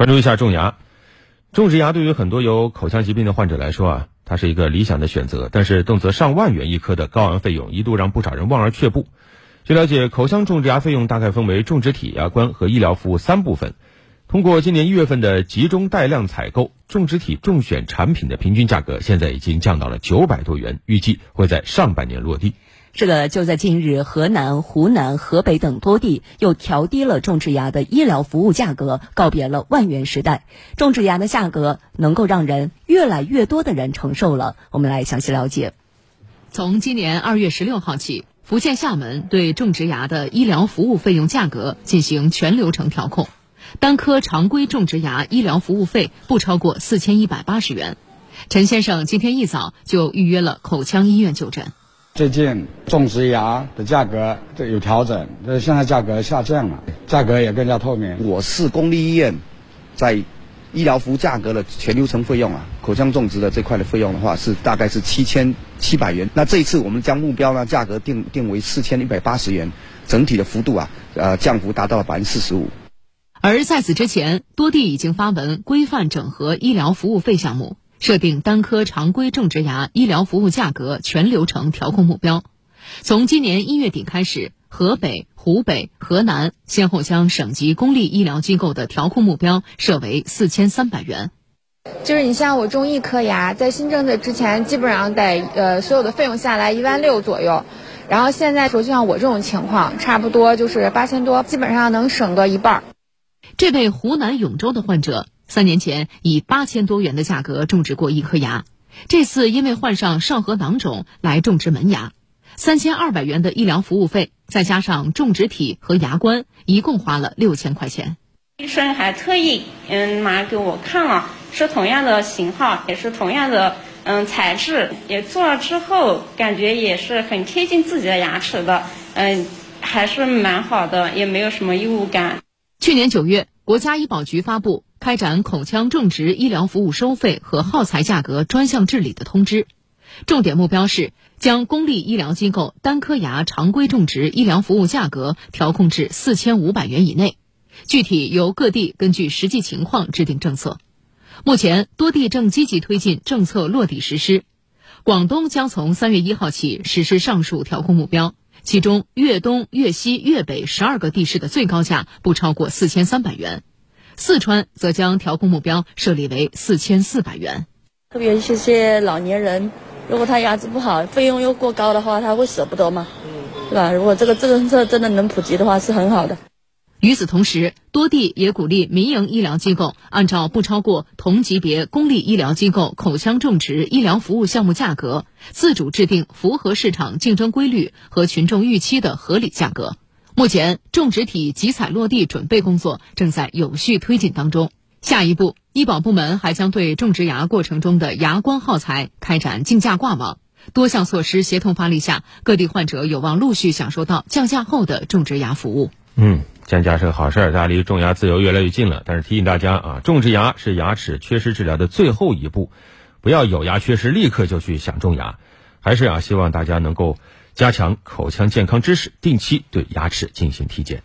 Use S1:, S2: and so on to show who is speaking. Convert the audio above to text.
S1: 关注一下种牙，种植牙对于很多有口腔疾病的患者来说啊，它是一个理想的选择。但是动辄上万元一颗的高昂费用，一度让不少人望而却步。据了解，口腔种植牙费用大概分为种植体、牙冠和医疗服务三部分。通过今年一月份的集中带量采购，种植体中选产品的平均价格现在已经降到了九百多元，预计会在上半年落地。
S2: 是的，就在近日，河南、湖南、河北等多地又调低了种植牙的医疗服务价格，告别了万元时代。种植牙的价格能够让人越来越多的人承受了。我们来详细了解。
S3: 从今年二月十六号起，福建厦门对种植牙的医疗服务费用价格进行全流程调控，单颗常规种植牙医疗服务费不超过四千一百八十元。陈先生今天一早就预约了口腔医院就诊。
S4: 最近种植牙的价格这有调整，这现在价格下降了，价格也更加透明。
S5: 我市公立医院在医疗服务价格的全流程费用啊，口腔种植的这块的费用的话是大概是七千七百元。那这一次我们将目标呢价格定定为四千一百八十元，整体的幅度啊呃降幅达到了百分之四十五。
S3: 而在此之前，多地已经发文规范整合医疗服务费项目。设定单颗常规种植牙医疗服务价格全流程调控目标，从今年一月底开始，河北、湖北、河南先后将省级公立医疗机构的调控目标设为四千三百元。
S6: 就是你像我种一颗牙，在新政策之前，基本上得呃所有的费用下来一万六左右，然后现在说就像我这种情况，差不多就是八千多，基本上能省个一半。
S3: 这位湖南永州的患者。三年前以八千多元的价格种植过一颗牙，这次因为患上上颌囊肿来种植门牙，三千二百元的医疗服务费，再加上种植体和牙冠，一共花了六千块钱。
S7: 医生还特意嗯拿给我看了，是同样的型号，也是同样的嗯材质，也做了之后感觉也是很贴近自己的牙齿的，嗯还是蛮好的，也没有什么异物感。
S3: 去年九月，国家医保局发布。开展口腔种植医疗服务收费和耗材价格专项治理的通知，重点目标是将公立医疗机构单颗牙常规种植医疗服务价格调控至四千五百元以内，具体由各地根据实际情况制定政策。目前，多地正积极推进政策落地实施。广东将从三月一号起实施上述调控目标，其中粤东、粤西、粤北十二个地市的最高价不超过四千三百元。四川则将调控目标设立为四千四百元。
S8: 特别一些老年人，如果他牙齿不好，费用又过高的话，他会舍不得嘛，是吧？如果这个政策真的能普及的话，是很好的。
S3: 与此同时，多地也鼓励民营医疗机构按照不超过同级别公立医疗机构口腔种植医疗服务项目价格，自主制定符合市场竞争规律和群众预期的合理价格。目前，种植体集采落地准备工作正在有序推进当中。下一步，医保部门还将对种植牙过程中的牙冠耗材开展竞价挂网。多项措施协同发力下，各地患者有望陆续享受到降价后的种植牙服务。
S1: 嗯，降价是个好事儿，大家离种牙自由越来越近了。但是提醒大家啊，种植牙是牙齿缺失治疗的最后一步，不要有牙缺失立刻就去想种牙。还是啊，希望大家能够。加强口腔健康知识，定期对牙齿进行体检。